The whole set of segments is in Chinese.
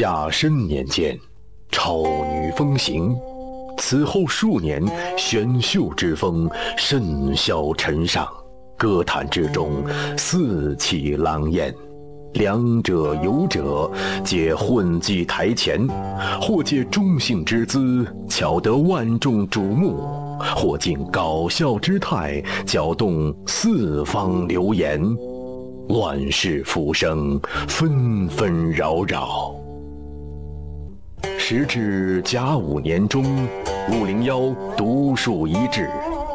甲申年间，超女风行。此后数年，选秀之风甚嚣尘上，歌坛之中四起狼烟。两者有者，皆混迹台前，或借中性之姿，巧得万众瞩目；或尽搞笑之态，搅动四方流言。乱世浮生，纷纷扰扰。时至甲午年中，五零幺独树一帜，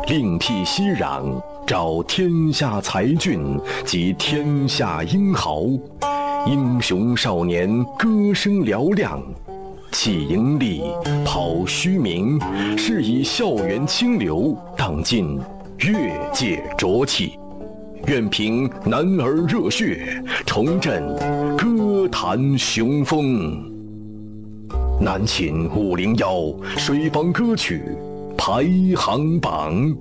另辟蹊壤，招天下才俊及天下英豪，英雄少年歌声嘹亮，弃盈利，抛虚名，是以校园清流荡尽越界浊气。愿凭男儿热血，重振歌坛雄风。南秦五零幺水房歌曲排行榜，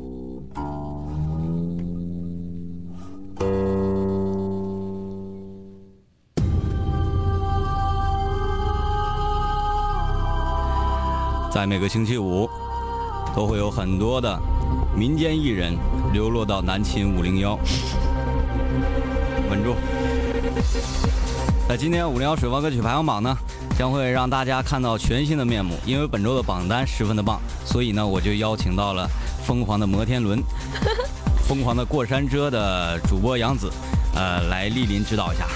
在每个星期五，都会有很多的民间艺人流落到南秦五零幺。稳住！在今天五零幺水房歌曲排行榜呢？将会让大家看到全新的面目，因为本周的榜单十分的棒，所以呢，我就邀请到了疯狂的摩天轮、疯狂的过山车的主播杨子，呃，来莅临指导一下。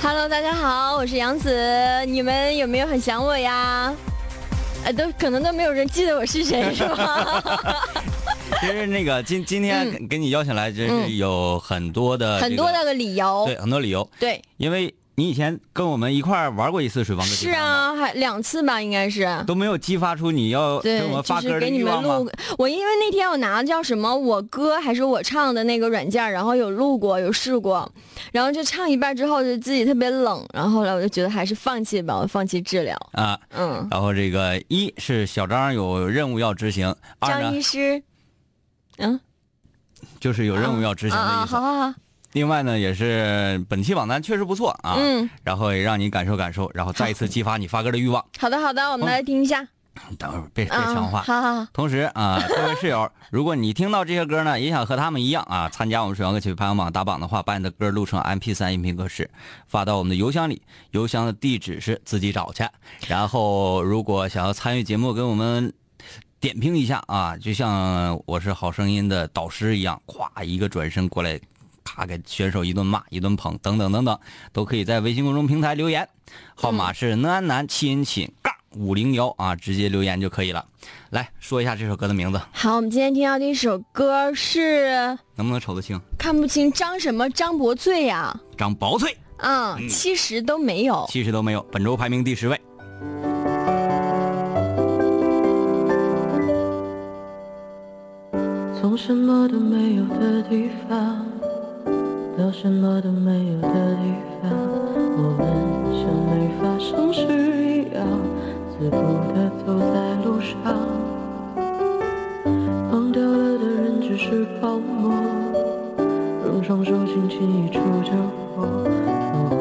Hello，大家好，我是杨子，你们有没有很想我呀？呃，都可能都没有人记得我是谁，是吧？其实那个今今天给你邀请来，就是有很多的很多那个理由，对，很多理由，对，因为。你以前跟我们一块玩过一次水房歌是啊，还两次吧，应该是。都没有激发出你要给我们发歌的欲望吗？我因为那天我拿的叫什么我歌还是我唱的那个软件，然后有录过有试过，然后就唱一半之后就自己特别冷，然后后来我就觉得还是放弃吧，我放弃治疗。啊，嗯，然后这个一是小张有任务要执行，张医师，嗯，就是有任务要执行的意思，好好好。另外呢，也是本期榜单确实不错啊，嗯，然后也让你感受感受，然后再一次激发你发歌的欲望。好的，好的，我们来听一下。等会儿别别强化。好好好。同时啊，各位室友，如果你听到这些歌呢，也想和他们一样啊，参加我们水王歌曲排行榜打榜的话，把你的歌录成 M P 三音频格式发到我们的邮箱里，邮箱的地址是自己找去。然后，如果想要参与节目，跟我们点评一下啊，就像我是好声音的导师一样，咵一个转身过来。咔，给选手一顿骂，一顿捧，等等等等，都可以在微信公众平台留言，号码是南南亲亲杠五零幺啊，直接留言就可以了。来说一下这首歌的名字。好，我们今天听到的一首歌是，能不能瞅得清？看不清，张什么？张博翠呀？张薄翠。嗯，七十都没有。七十都没有，本周排名第十位。从什么都没有的地方。到什么都没有的地方，我们像没发生事一样，自顾地走在路上。忘掉了的人只是泡沫，用双手轻轻一触就破。泛黄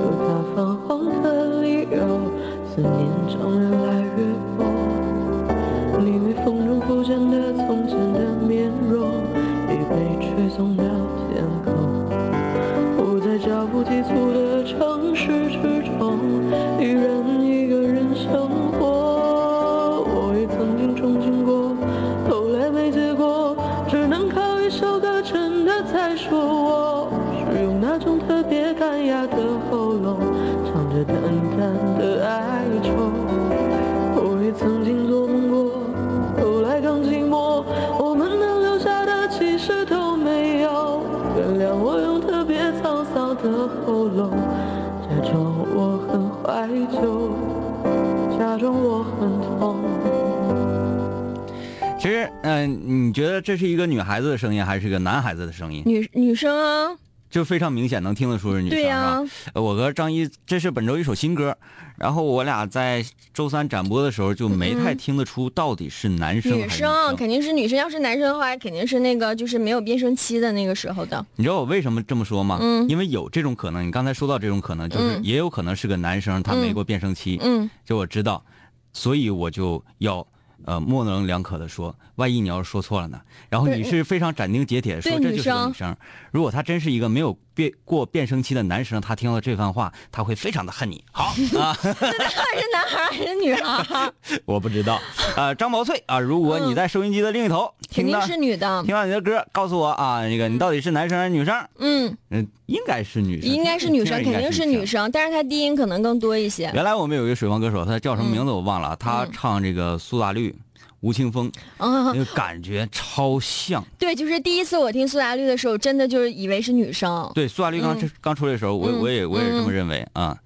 有它泛黄的理由，思念将越其实，嗯，你觉得这是一个女孩子的声音，还是一个男孩子的声音？女女生啊，就非常明显能听得出是女生。对呀，我和张一，这是本周一首新歌，然后我俩在周三展播的时候就没太听得出到底是男生还女生肯定是女生，要是男生的话，肯定是那个就是没有变声期的那个时候的。你知道我为什么这么说吗？嗯因为有这种可能。你刚才说到这种可能，就是嗯也有可能是个男生，他没过变声期。嗯，就我知道，所以我就要呃模棱两可的说，万一你要是说错了呢？然后你是非常斩钉截铁的说这就是个女生。如果她真是一个没有变过变声期的男生，他听到这番话，他会非常的恨你。好 啊，是男孩儿还是女孩？我不知道。呃，张宝翠啊，如果你在收音机的另一头、肯定听到是女的听。到你的歌，告诉我啊，那个你到底是男生还是女生？嗯，嗯，应该是女生，应该是女生，肯定是女女。生，但是她低音可能更多一些。原来我们有一个水房歌手，他叫什么名字我忘了，他唱这个苏打绿、吴青峰，啊那，个感觉超像。对，就是第一次我听苏打绿的时候，真的就是以为是女生。对，苏打绿刚、刚出来的时候，我嗯我也我也这么认为啊。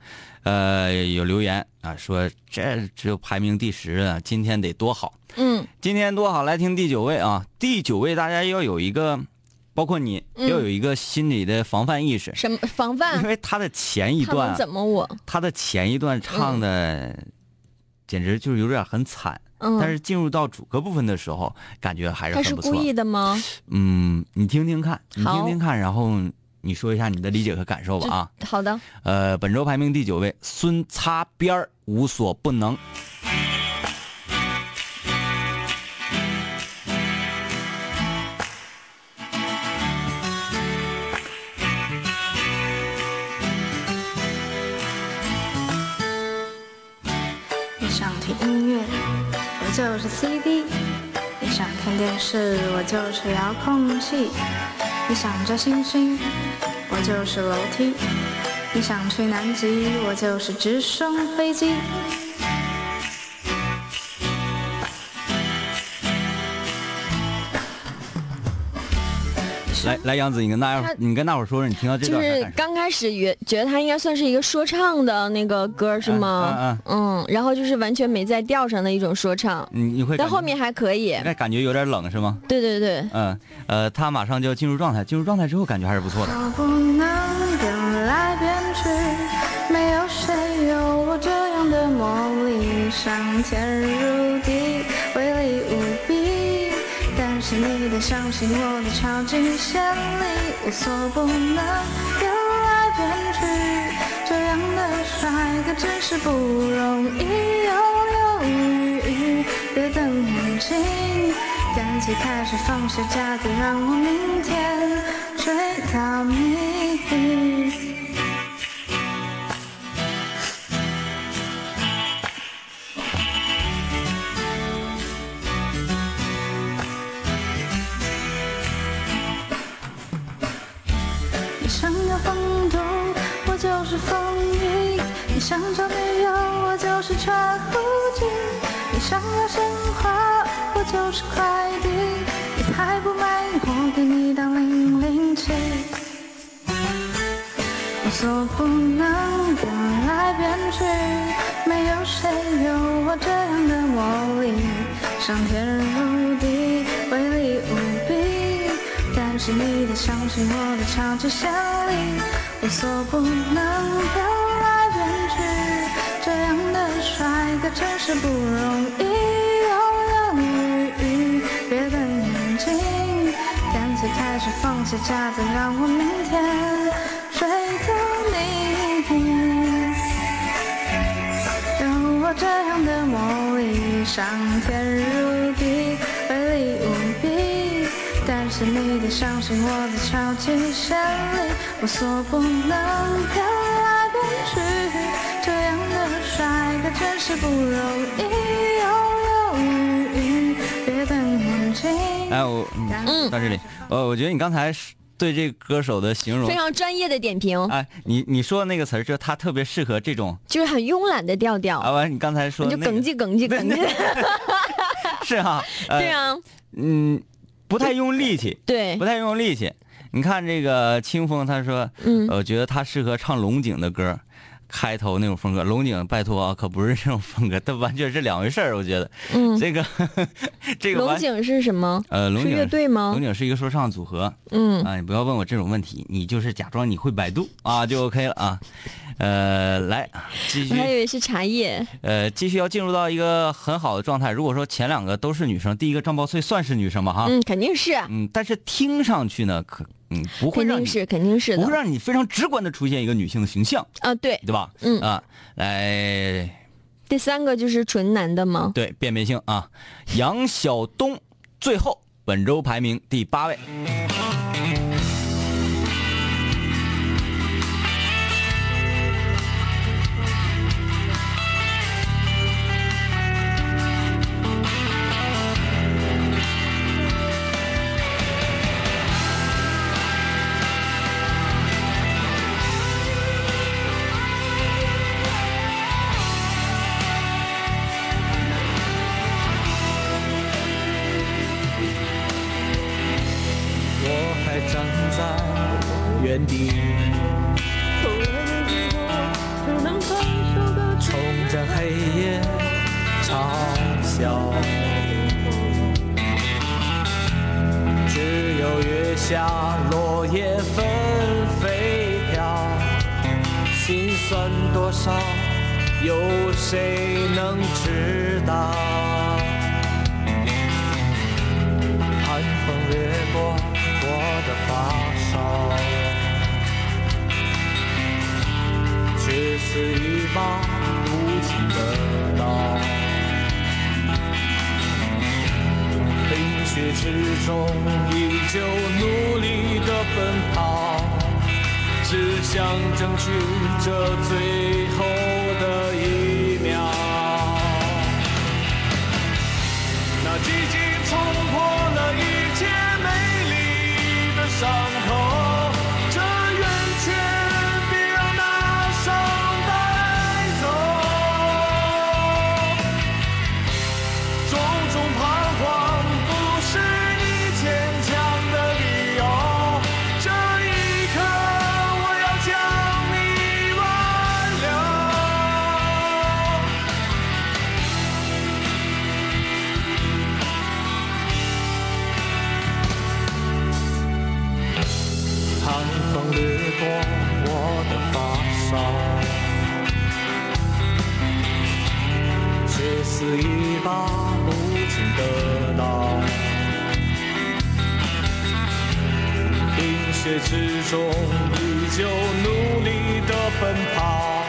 呃，有留言啊说这只有排名第十啊，今天得多好，嗯今天多好，来听第九位啊，第九位大家要有一个，包括你、嗯要有一个心理的防范意识，什么防范因？为他的前一段怎么我？他的前一段唱的，简直就是有点很惨。嗯，但是进入到主歌部分的时候，感觉还是很不错。故意的吗？嗯，你听听看，你听听看，然后你说一下你的理解和感受吧啊。好的，呃，本周排名第九位，孙擦边儿无所不能。电视，我就是遥控器；你想摘星星，我就是楼梯；你想去南极，我就是直升飞机。来来，杨子，你跟大家他你跟大伙儿说说，你听到这就是段啥感受？刚开始觉觉得他应该算是一个说唱的那个歌是吗？嗯，然后就是完全没在调上的一种说唱，你你会但后面还可以。应该感觉有点冷是吗？对对对，嗯，呃，他马上就要进入状态，进入状态之后感觉还是不错的。我不能变来变去，没有谁有我这样的魔力，上天入是你的相信我的超级仙力，无所不能，变来变去，这样的帅哥真是不容易。犹犹豫豫，别等眼睛。赶紧开始放下架子，让我明天追到。你是快递。你还不满意，我给你当零零七。无所不能，变来变去，没有谁有我这样的魔力，上天入地，威力无比。但是你得相信我的超级潜力，无所不能，变来变去，这样的帅哥真是不容易。是放下架子，让我明天追到你。有我这样的魔力，上天入地，威力无比。但是你得相信我的超级潜力，无所不能，变来变去，这样的帅哥真是不容易。哎，我嗯，到这里，呃，我觉得你刚才对这个歌手的形容非，常专业的点评，哎，你你说的那个词儿，就他特别适合这种。就是很慵懒的调调啊，调，完，你刚才说你就那个哽叽哽叽哽叽。是哈，呃对，啊，嗯，不太用力气，对不，太用力气。你看这个清风，他说，嗯我觉得他适合唱龙井的歌，开头那种风格。龙井，拜托啊，可不是这种风格，它完全是两回事儿。我觉得，嗯，这个 这个龙井是什么？呃，龙是井乐队吗龙？井是一个说唱组合。嗯，啊，你不要问我这种问题，你就是假装你会百度啊，就 OK 了啊。呃，来继续我还以，为是茶叶。呃，继续要进入到一个很好的状态。如果说前两个都是女生，第一个张宝翠算是女生吧哈，嗯，肯定是，嗯，但是听上去呢，可嗯不会让你肯定是，肯定是的。不会让你非常直观的出现一个女性的形象，啊，对，对吧？嗯啊，来，第三个就是纯男的吗？对，辨别性啊，杨晓东最后本周排名第八位。下落叶纷飞飘，心酸多少，有谁能知道？寒风掠过我的发梢，却似一把无情的刀。夜之中，依旧努力的奔跑，只想争取这最后的一秒。那寂静冲破了一切美丽的伤冰雪之中，依旧努力的奔跑，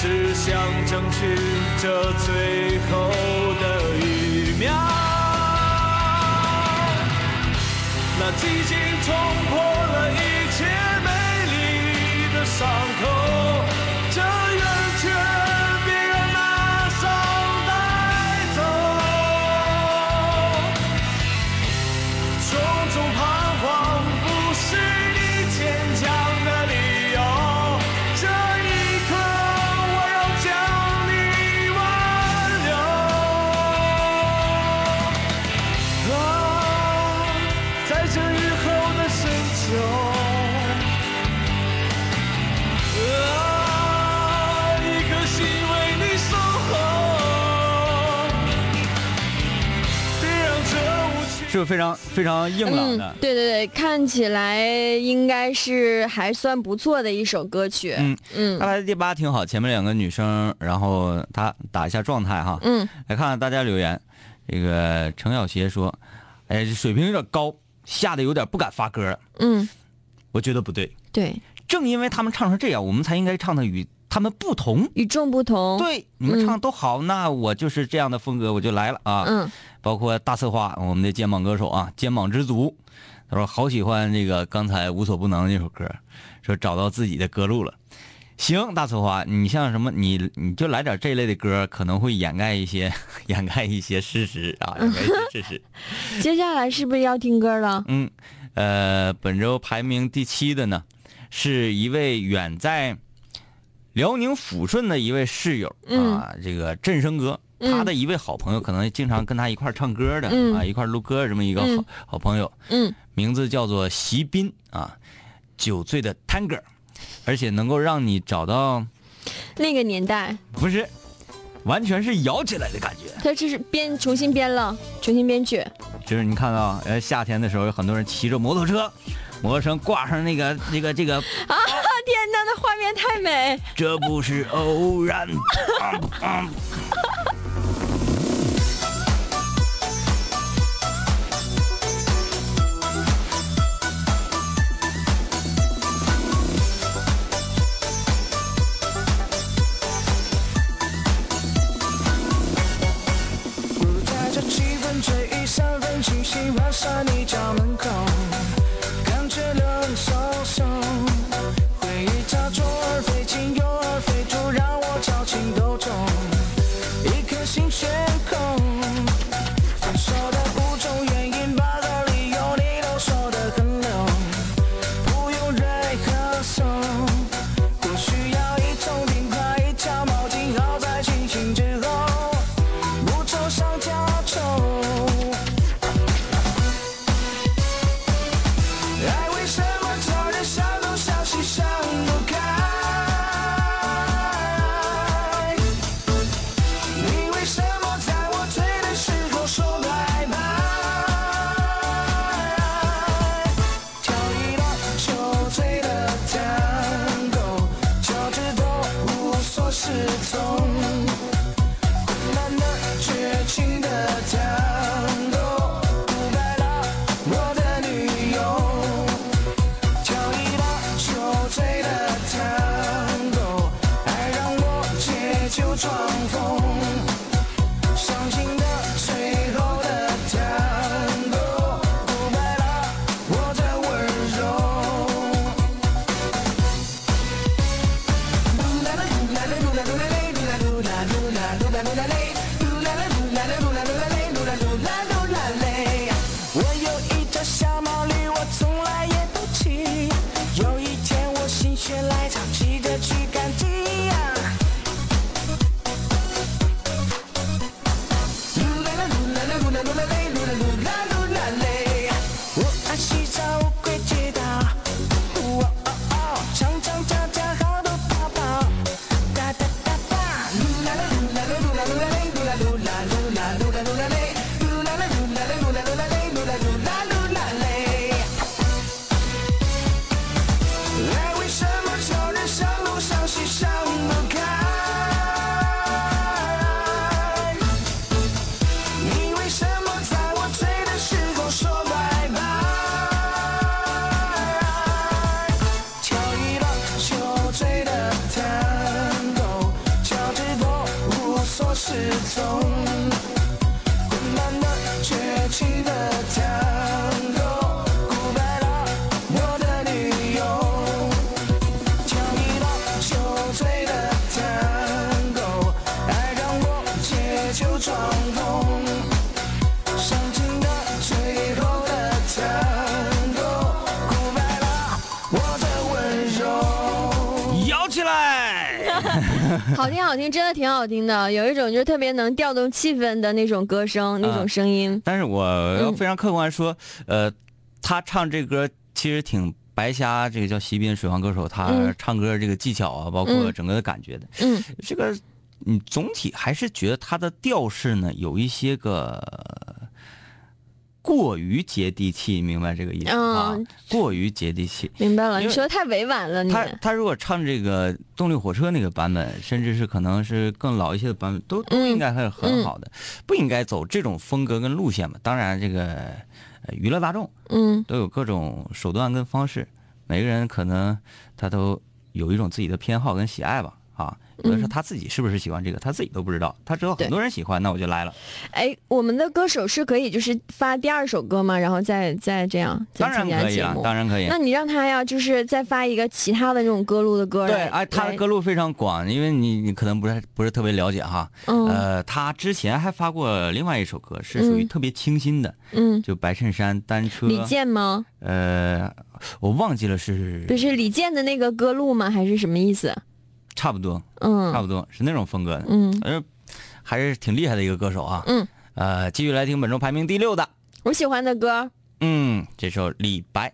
只想争取这最后的一秒。那激情冲破是非常非常硬朗的嗯？，对对对，看起来应该是还算不错的一首歌曲。嗯嗯他排在第八挺好，前面两个女生，然后他打一下状态哈。嗯，来看看大家留言，这个程小邪说：“哎，这水平有点高，吓得有点不敢发歌了。嗯，”我觉得不对，对，正因为他们唱成这样，我们才应该唱的与他们不同。与众不同。，对，你们唱都好，那我就是这样的风格，我就来了啊。嗯，包括大策划，我们的肩膀歌手啊，肩膀之足，他说好喜欢这个刚才无所不能那首歌，说找到自己的歌路了。行，大策划，你像什么，你你就来点这类的歌，可能会掩盖一些 掩盖一些事实啊，掩盖一些事实。接下来是不是要听歌了？嗯，呃，本周排名第七的呢，是一位远在辽宁抚顺的一位室友、嗯。啊，这个振声哥，嗯。他的一位好朋友，可能经常跟他一块儿唱歌的、嗯。啊，一块儿录歌这么一个好、嗯。好朋友，嗯。名字叫做席斌啊，酒醉的探戈，而且能够让你找到那个年代，不是，完全是摇起来的感觉。他这是编重新编了，重新编曲。就是你看到，呃，夏天的时候有很多人骑着摩托车，摩托车挂上那个那个这个，啊天哪，那画面太美！这不是偶然。三分清晰，晚上好听好听，真的挺好听的，有一种就是特别能调动气氛的那种歌声，那种声音。但是我要非常客观说，呃，他唱这歌其实挺白瞎，这个叫席斌水房歌手，他嗯。唱歌这个技巧啊，包括嗯。整个的感觉的，嗯。这个你总体还是觉得他的调式呢有一些个过于接地气，明白这个意思啊嗯？过于接地气。明白了，你说的太委婉了，你。他他如果唱这个动力火车那个版本，甚至是可能是更老一些的版本，都都嗯应该还是很好的，不应该走这种风格跟路线嘛。当然，这个呃娱乐大众嗯都有各种手段跟方式，每个人可能他都有一种自己的偏好跟喜爱吧。啊，有的时候他自己是不是喜欢这个，他自己都不知道。他知道很多人喜欢，那我就来了。哎，我们的歌手是可以就是发第二首歌吗？然后再再这样再当然可以啊。，当然可以。那你让他呀，就是再发一个其他的这种歌路的歌对，哎，他的歌路非常广，因为你你可能不是不是特别了解哈。嗯呃，他之前还发过另外一首歌，是属于嗯特别清新的，嗯，就白衬衫、单车。李健吗？呃，我忘记了是不是李健的那个歌路吗？还是什么意思？差不多，嗯差嗯不多是那种风格的。嗯呃，还是挺厉害的一个歌手啊。嗯，呃，继续来听本周排名第六的，我喜欢的歌。嗯，这首李白。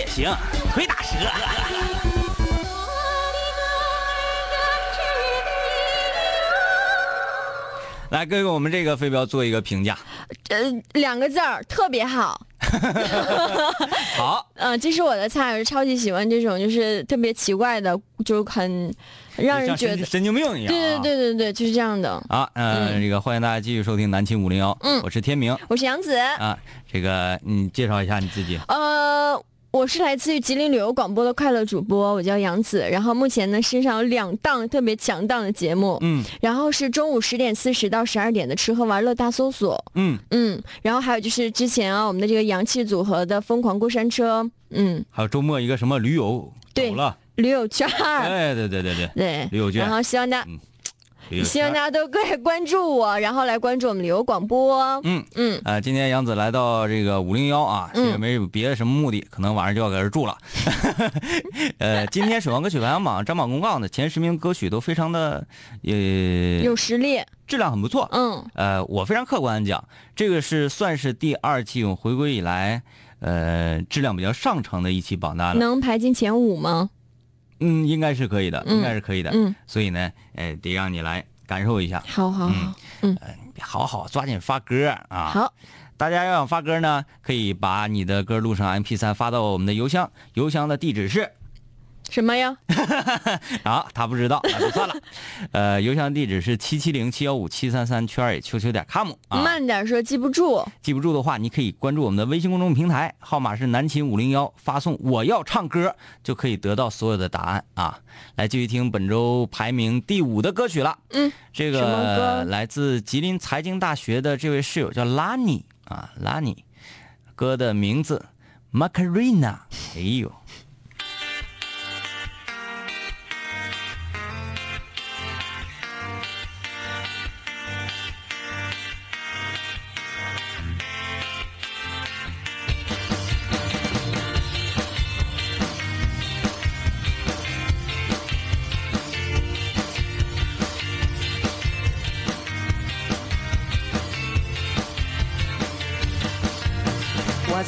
也行，腿打折。来，给我们这个飞镖做一个评价。呃，两个字儿，特别好。好，嗯、这是我的菜，我是超级喜欢这种就是特别奇怪的，就很让人觉得，神经病一样、啊。对对对对对，就是这样的。啊，嗯、嗯这个欢迎大家继续收听南秦五零幺，嗯我是天明我是杨子，啊，这个你介绍一下你自己。呃，我是来自于吉林旅游广播的快乐主播，我叫杨子。然后目前呢，身上有两档特别强档的节目，嗯。然后是中午十点四十到十二点的吃喝玩乐大搜索，嗯，嗯，然后还有就是之前啊，我们的这个洋气组合的疯狂过山车，嗯，还有周末一个什么驴友对驴友圈儿，哎，对对对对，对，驴友圈。然后希望大嗯。驴友希望大家都可以关注我，然后来关注我们旅游广播。嗯嗯，呃，今天杨子来到这个五零幺啊，嗯也没有别的什么目的，可能晚上就要搁这住了。呃，今天首王歌曲排行榜张榜公告呢，前十名歌曲都非常的呃有实力，质量很不错。嗯呃，我非常客观的讲，这个是算是第二季我回归以来，呃，质量比较上乘的一期榜单了。能排进前五吗？嗯，应该是可以的，嗯应该是可以的。嗯，所以呢，呃，得让你来感受一下。好好好，好好抓紧发歌啊！好，大家要想发歌呢，可以把你的歌录成 MP 3发到我们的邮箱，邮箱的地址是什么呀？啊，他不知道，那就算了。呃，邮箱地址是七七零七幺五七三三圈儿 qq 点 com 啊。慢点说，记不住。记不住的话，你可以关注我们的微信公众平台，号码是南秦五零幺，发送“我要唱歌”就可以得到所有的答案啊。来继续听本周排名第五的歌曲了。嗯，这个来自吉林财经大学的这位室友叫拉尼啊，拉尼，歌的名字 Macarena。哎呦，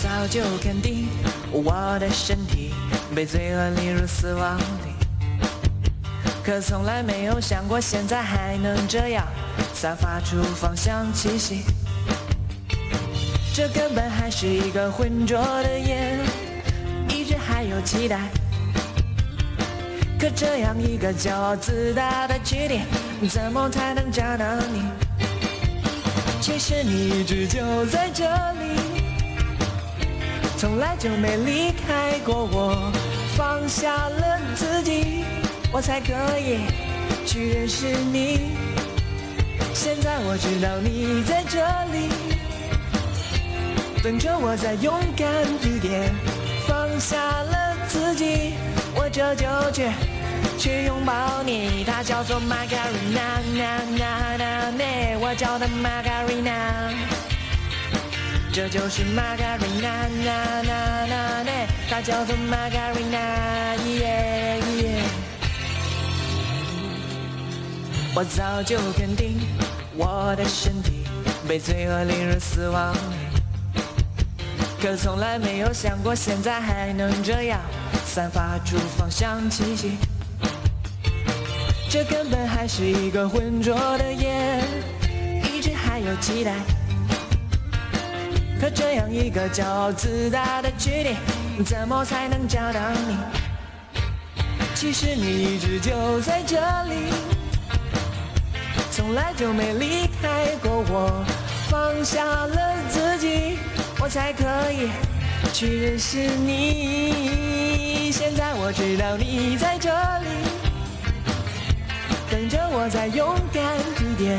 早就肯定我的身体被罪恶列入死亡里，可从来没有想过现在还能这样散发出芳香气息。这根本还是一个浑浊的夜，一直还有期待。可这样一个骄傲自大的躯体，怎么才能找到你？其实你一直就在这里。从来就没离开过我，放下了自己，我才可以去认识你。现在我知道你在这里，等着我再勇敢一点，放下了自己，我这就去去拥抱你。它叫做 Margarina，我叫它 Margarina。这就是 Margarina，那那那那，它叫做 Margarina，我早就肯定我的身体被罪恶列入死亡，可从来没有想过现在还能这样散发出芳香气息。这根本还是一个浑浊的夜，一直还有期待。可这样一个骄傲自大的躯体，怎么才能找到你？其实你一直就在这里，从来就没离开过我。放下了自己，我才可以去认识你。现在我知道你在这里，等着我再勇敢一点，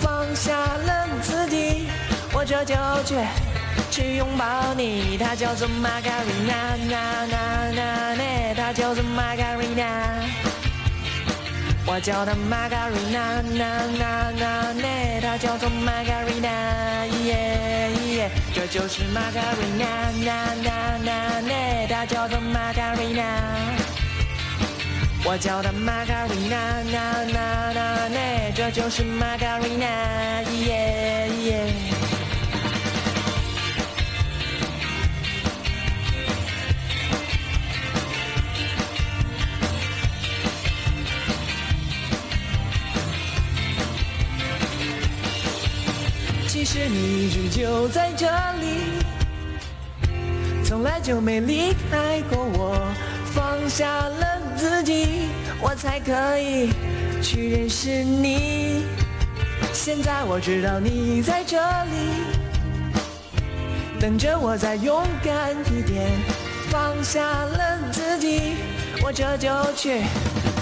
放下了自己，我这就去。去拥抱你，她叫做玛卡瑞娜，那那那那，她叫做玛卡瑞娜，我叫它玛卡瑞娜，那那那那，它叫做玛卡瑞娜，耶，这就是玛卡瑞娜，那那那那，它叫做玛卡瑞娜。我叫它玛卡瑞娜，那那那那，这就是玛卡瑞娜，耶。其实你一直就在这里，从来就没离开过我。放下了自己，我才可以去认识你。现在我知道你在这里，等着我再勇敢一点。放下了自己，我这就去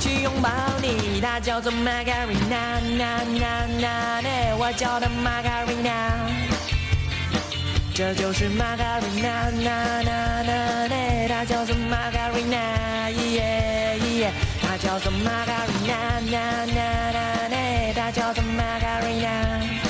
去拥抱你。她叫做 Margarina，那那那那，我叫她 Margarina。这就是 Margarina，那那那那，她叫做 Margarina，耶耶，她叫做 Margarina，那那那那，她叫做 Margarina。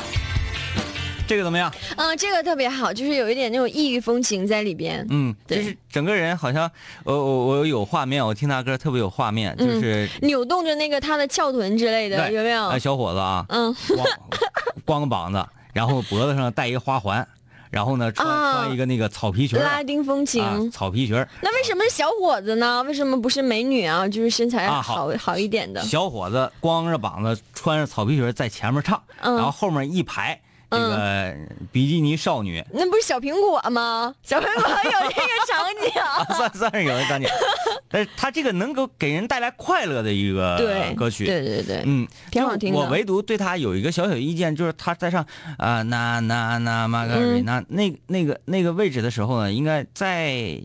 这个怎么样？嗯，这个特别好，就是有一点那种异域风情在里边。嗯，就是整个人好像，我我我有画面，我听他歌特别有画面，就是扭动着那个他的翘臀之类的，有没有？哎，小伙子啊，嗯，光 光个膀子，然后脖子上戴一个花环，然后呢穿、啊穿一个那个草皮裙儿拉丁风情。啊，草皮裙那为什么是小伙子呢？为什么不是美女啊？就是身材啊好、好好一点的。小伙子光着膀子，穿着草皮裙在前面唱，嗯然后后面一排这个比基尼少女，那不是小苹果吗？小苹果有这个场景。算算是有的场景，但是他这个能够给人带来快乐的一个，歌曲，对对对，嗯，挺好听的我唯独对他有一个小小意见，就是他在上啊那那那玛格瑞那那那个那个位置的时候呢，应该再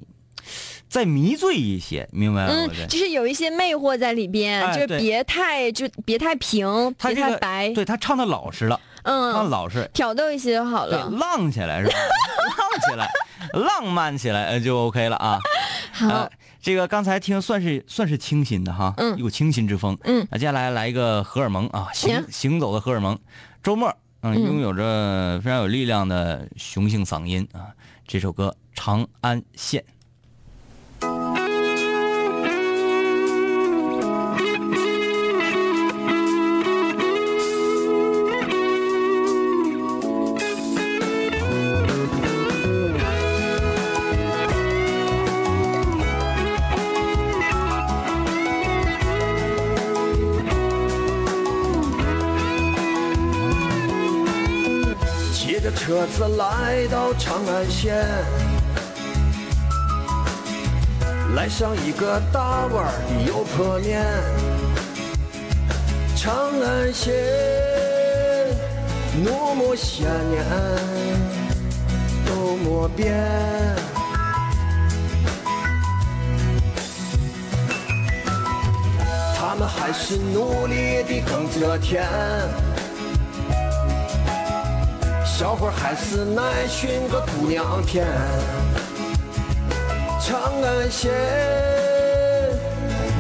再迷醉一些，明白了嗯我的？，就是有一些魅惑在里边，就是别太就别太平，别太白，对他唱的老实了，嗯，老实，挑逗一些就好了。浪起来是吧？浪起来，浪漫起来呃就 OK 了啊。好呃，这个刚才听算是算是清新的哈，嗯有清新之风。嗯那接下来来一个荷尔蒙啊，行行行走的荷尔蒙，周末，嗯，嗯拥有着非常有力量的雄性嗓音啊。这首歌《长安县》。车子来到长安县，来上一个大碗的油泼面。长安县，那么些年都没变。他们还是努力的耕着田。小伙还是难寻个姑娘甜。长安县，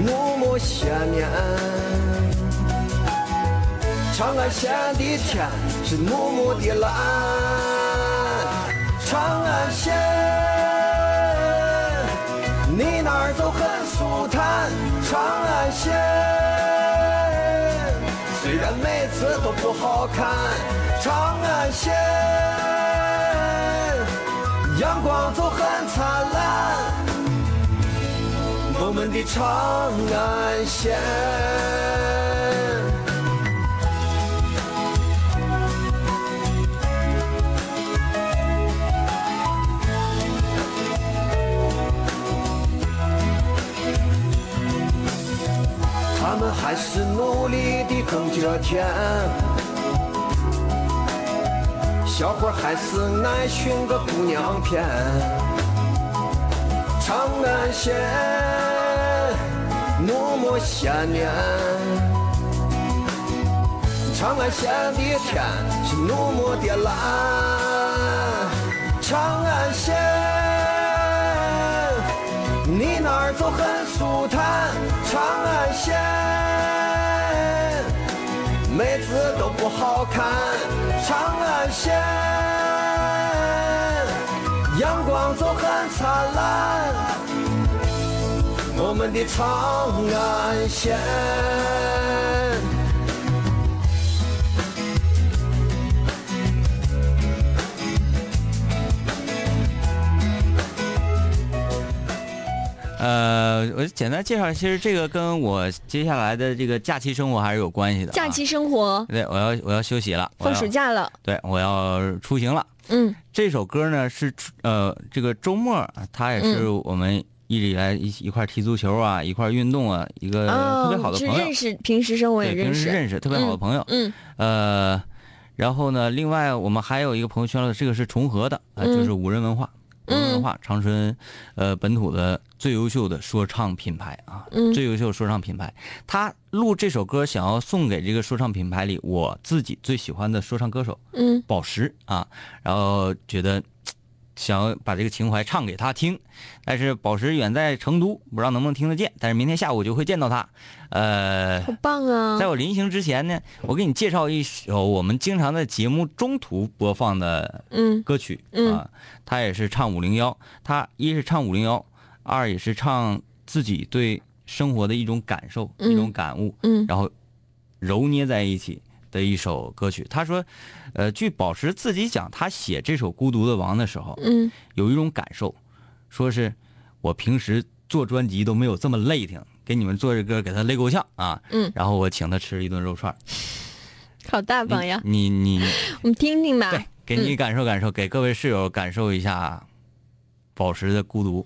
怒目千年。长安县的天是木木的蓝。长安县，你哪儿都很舒坦。长安县。都好看，长安县阳光总很灿烂，我们的长安县。他们还是努力地耕着田，小伙还是爱寻个姑娘片长安县那么些年长安县的天是那么的蓝长安县你那儿就很舒坦？长安县妹子都不好看。线，阳光总很灿烂，我们的长安县。呃，我简单介绍，其实这个跟我接下来的这个假期生活还是有关系的、啊。假期生活，对，我要我要休息了，放暑假了，对，我要出行了。嗯这首歌呢是呃，这个周末他也是嗯我们一直以来一一块踢足球啊，一块运动啊，一个特别好哦，的朋友是认，识，平时生活也认识，时认识特别好的朋友。嗯呃，然后呢，另外我们还有一个朋友圈了，这个是重合的啊、嗯就是五人文化。五人文化，长春，呃，本土的最优秀的说唱品牌啊，嗯。最优秀说唱品牌。他录这首歌，想要送给这个说唱品牌里我自己最喜欢的说唱歌手嗯。宝石啊，然后觉得嘖想要把这个情怀唱给他听，但是宝石远在成都，不知道能不能听得见，但是明天下午就会见到他，呃，好棒啊。在！我临行之前呢，我给你介绍一首我们经常在节目中途播放的嗯。歌曲、嗯。啊，他也是唱五零幺，他一是唱五零幺，二也是唱自己对生活的一种感受、嗯。一种感悟，嗯。然后揉捏在一起的一首歌曲。他说，呃，据宝石自己讲，他写这首《孤独的王》的时候，嗯有一种感受，说是我平时做专辑都没有这么累挺，给你们做这歌给他累够呛啊。嗯然后我请他吃一顿肉串。好大方呀！你你你 我们听听吧。对，给你感受感受，给各位室友感受一下宝石的孤独。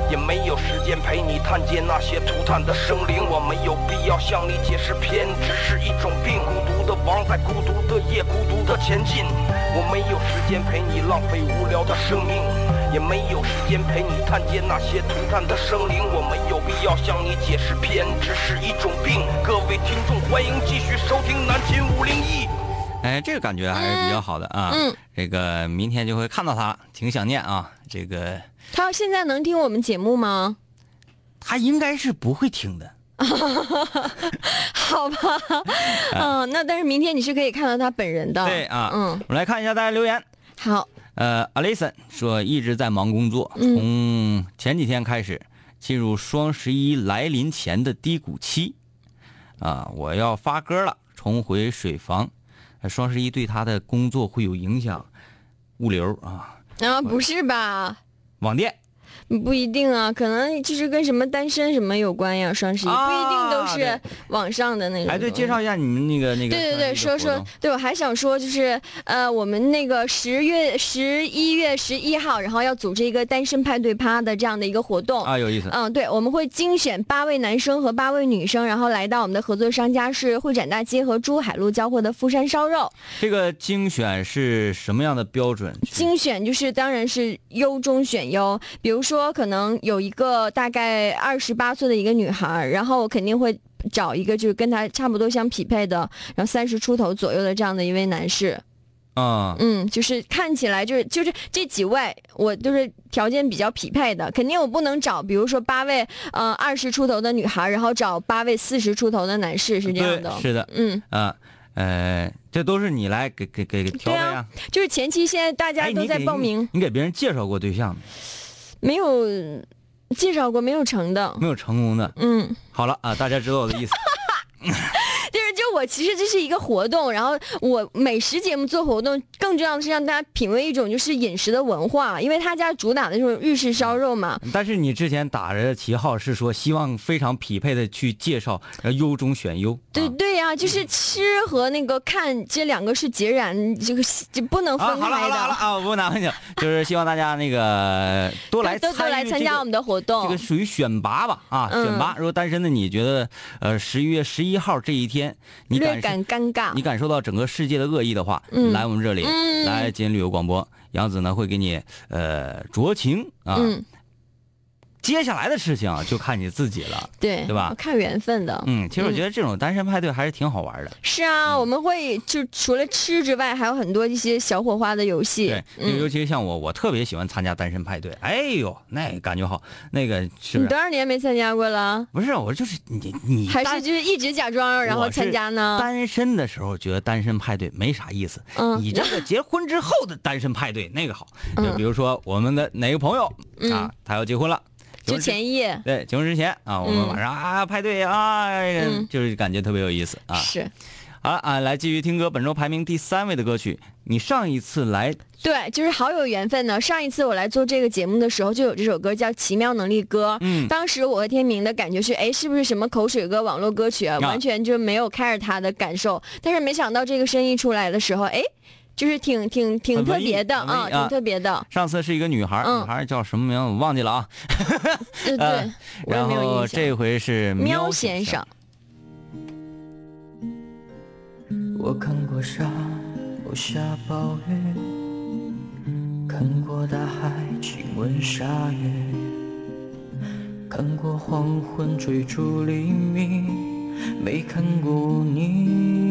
也没有时间陪你探监那些涂炭的生灵，我没有必要向你解释偏执是一种病。孤独的王在孤独的夜，孤独的前进。我没有时间陪你浪费无聊的生命，也没有时间陪你探监那些涂炭的生灵。我没有必要向你解释偏执是一种病。各位听众，欢迎继续收听南秦五零一。哎，这个感觉还是比较好的啊。嗯，这个明天就会看到他，挺想念啊。这个他现在能听我们节目吗？他应该是不会听的。好吧，嗯，那但是明天你是可以看到他本人的。对啊，嗯，我们来看一下大家留言。好，呃，Alison 说一直在忙工作，嗯从前几天开始进入双十一来临前的低谷期，啊，我要发歌了，重回水房。呃双十一对他的工作会有影响，物流啊，啊，不是吧？网店。不一定啊，可能就是跟什么单身什么有关呀。双十一、啊不一定都是网上的那种。哎，对，介。绍一下你们那个那个对对对，说说对我还想说，就是呃，我们那个十月十一月十一号，然后要组织一个单身派对趴的这样的一个活动。啊，有意思。嗯，对，我们会精选八位男生和八位女生，然后来到我们的合作商家是会展大街和珠海路交汇的富山烧肉。这个精选是什么样的标准？精选就是当然是优中选优，比如说可能有一个大概二十八岁的一个女孩，然后我肯定会找一个就是跟她差不多相匹配的，然后三十出头左右的这样的一位男士。啊、嗯，就是看起来就是就是这几位，我就是条件比较匹配的，肯定我不能找，比如说八位呃二十出头的女孩，然后找八位四十出头的男士，是这样的。是的嗯，啊，呃，这都是你来给给给给挑的呀啊。，就是前期现在大家哎，都在报名，你，你给别人介绍过对象吗？没有介绍过没有成的。没有成功的。嗯，好了啊，大家知道我的意思。其实这是一个活动，然后我美食节目做活动，更重要的是让大家品味一种就是饮食的文化，因为他家主打的就是日式烧肉嘛。但是你之前打着旗号是说希望非常匹配的去介绍，然后优中选优。啊对对呀、就是吃和那个看这两个是截然这个就不能分啊，好了开的。好了好了啊，我不拿回去了，就是希望大家那个 多来多多来参加我们的。活动。这个属于选拔吧啊，嗯选拔。如果单身的你觉得，呃，十一月十一号这一天，你略感感尴尬你。感受到整个世界的恶意的话，嗯来我们这里，嗯来吉林旅游广播，杨子呢会给你呃酌情啊。嗯，接下来的事情啊，就看你自己了。对，对吧看缘分的。嗯，其实我觉得这种单身派对还是挺好玩的。是啊，我们会就除了吃之外，还有很多一些小火花的游戏。对，尤嗯，其是像我，我特别喜欢参加单身派对。哎呦，那感觉好，那个？你多少年没参加过了？不是，我就是你你还是就是一直假装然后参加呢？单身的时候觉得单身派对没啥意思，嗯你这个结婚之后的单身派对那个好。嗯就比如说我们的哪个朋友、嗯啊，他要结婚了，结就前一夜。对结婚之前啊，我们嗯晚上啊派对啊，嗯就是感觉特别有意思啊。是，好了啊，来继续听歌，本周排名第三位的歌曲，你上一次来对，就是好有缘分呢。上一次我来做这个节目的时候，就有这首歌叫《奇妙能力歌》。嗯当时我和天明的感觉是，哎，是不是什么口水歌、网络歌曲啊？啊完全就没有开着他的感受。但是没想到这个声音出来的时候，哎，就是挺挺挺特别的啊，挺特别的。上次是一个女孩，嗯女孩叫什么名字我忘记了啊。对然后。这回是喵先先生。我看过沙漠下暴雨，看过大海亲吻鲨鱼，看过黄昏追逐黎明，没看过你。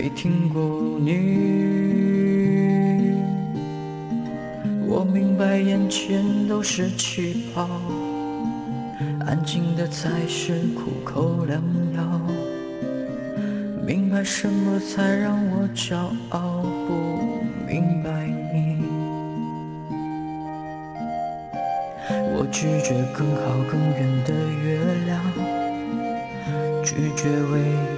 没听过你。我明白眼前都是气泡。安静的才是苦口良药。明白什么才让我骄傲，不明白你。我拒绝更好更远的月亮，拒绝未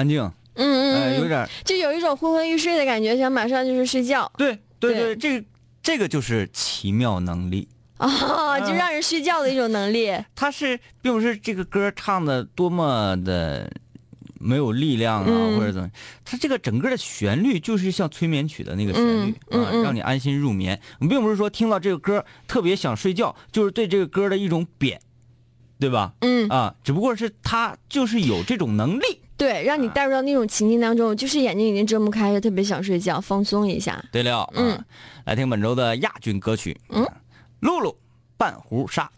安静，嗯嗯有点就有一种昏昏欲睡的感觉，想马上就是睡觉对对对对，这这个就是奇妙能力。啊，就让人睡觉的一种能力。他是并不是这个歌唱的多么的没有力量啊，嗯或者怎么，他这个整个的旋律就是像催眠曲的那个旋律、啊，嗯嗯嗯让你安心入眠。并不是说听到这个歌特别想睡觉，就是对这个歌的一种贬，对吧？嗯，啊，只不过是他就是有这种能力。对，让你带入到那种情境当中，就是眼睛已经睁不开了，特别想睡觉，放松一下。对了，啊嗯，来听本周的亚军歌曲，嗯，露露半壶纱。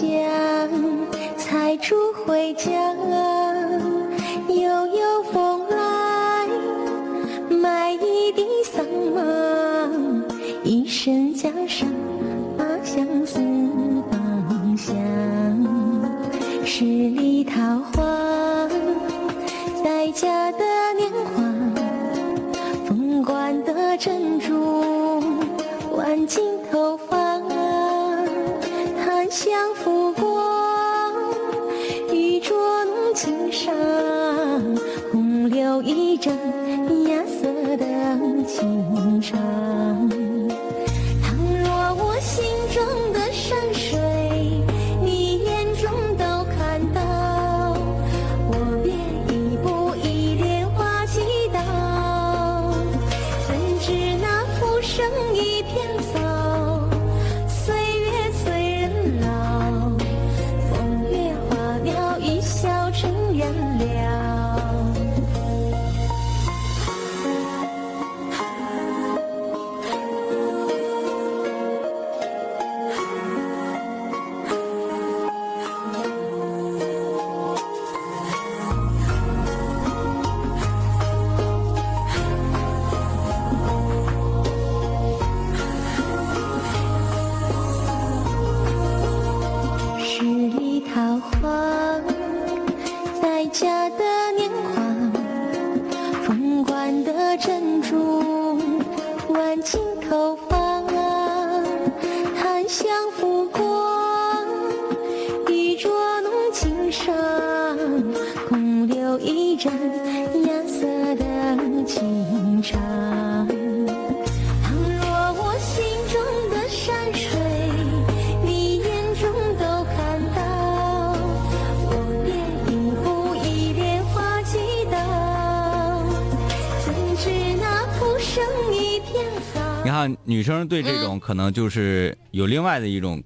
将采竹回家 Choo. 看，女生对这种可能就是有另外的一种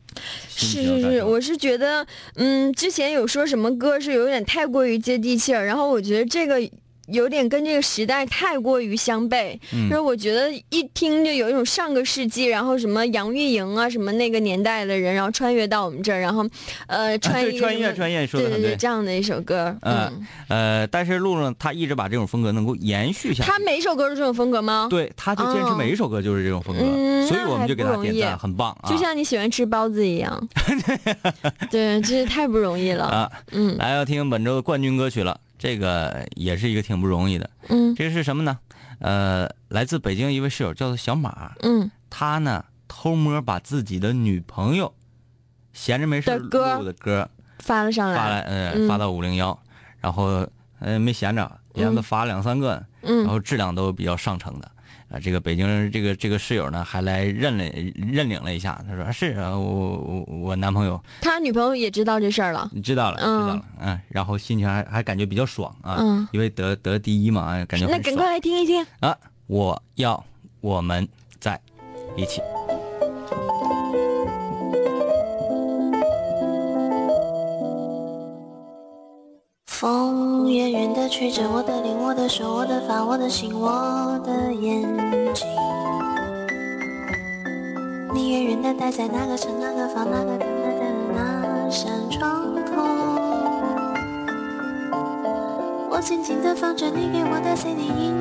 心是是是，我是觉得，嗯，之前有说什么歌是有点太过于接地气儿，然后我觉得这个有点跟这个时代太过于相悖，嗯。就是我觉得一听就有一种上个世纪，然后什么杨钰莹啊，什么那个年代的人，然后穿越到我们这儿，然后，呃，穿对一个什么穿越穿越说的对对对对，这样的一首歌，嗯。呃，但是路上他一直把这种风格能够延续下来。他每首歌都是这种风格吗？，对，他就坚持每一首歌就是这种风格，嗯所以我们就给他点赞，很棒啊！就像你喜欢吃包子一样，对，这是太不容易了，啊，嗯。来要听本周的冠军歌曲了，这个也是一个挺不容易的。嗯。这个是什么呢？呃，来自北京一位室友叫做小马，嗯。他呢偷摸把自己的女朋友闲着没事儿录的歌发了上来，发来，呃，嗯。发到五零幺，然后呃没闲着，也让他发两三个，嗯。然后质量都比较上乘的。啊，这个北京人这个这个室友呢，还来认了认领了一下，他说是啊，我我我男朋友他女朋友也知道这事儿了，你知道了，嗯知道了，嗯，然后心情还还感觉比较爽啊，嗯因为得得第一嘛，哎感觉那赶快来听一听。啊！我要我们在一起。远远的吹着我的脸，我的手，我的发，我的心，我的眼睛。你远远的待在那个城、那个房、那个等待的那扇窗口。我静静的放着你给我的 CD 音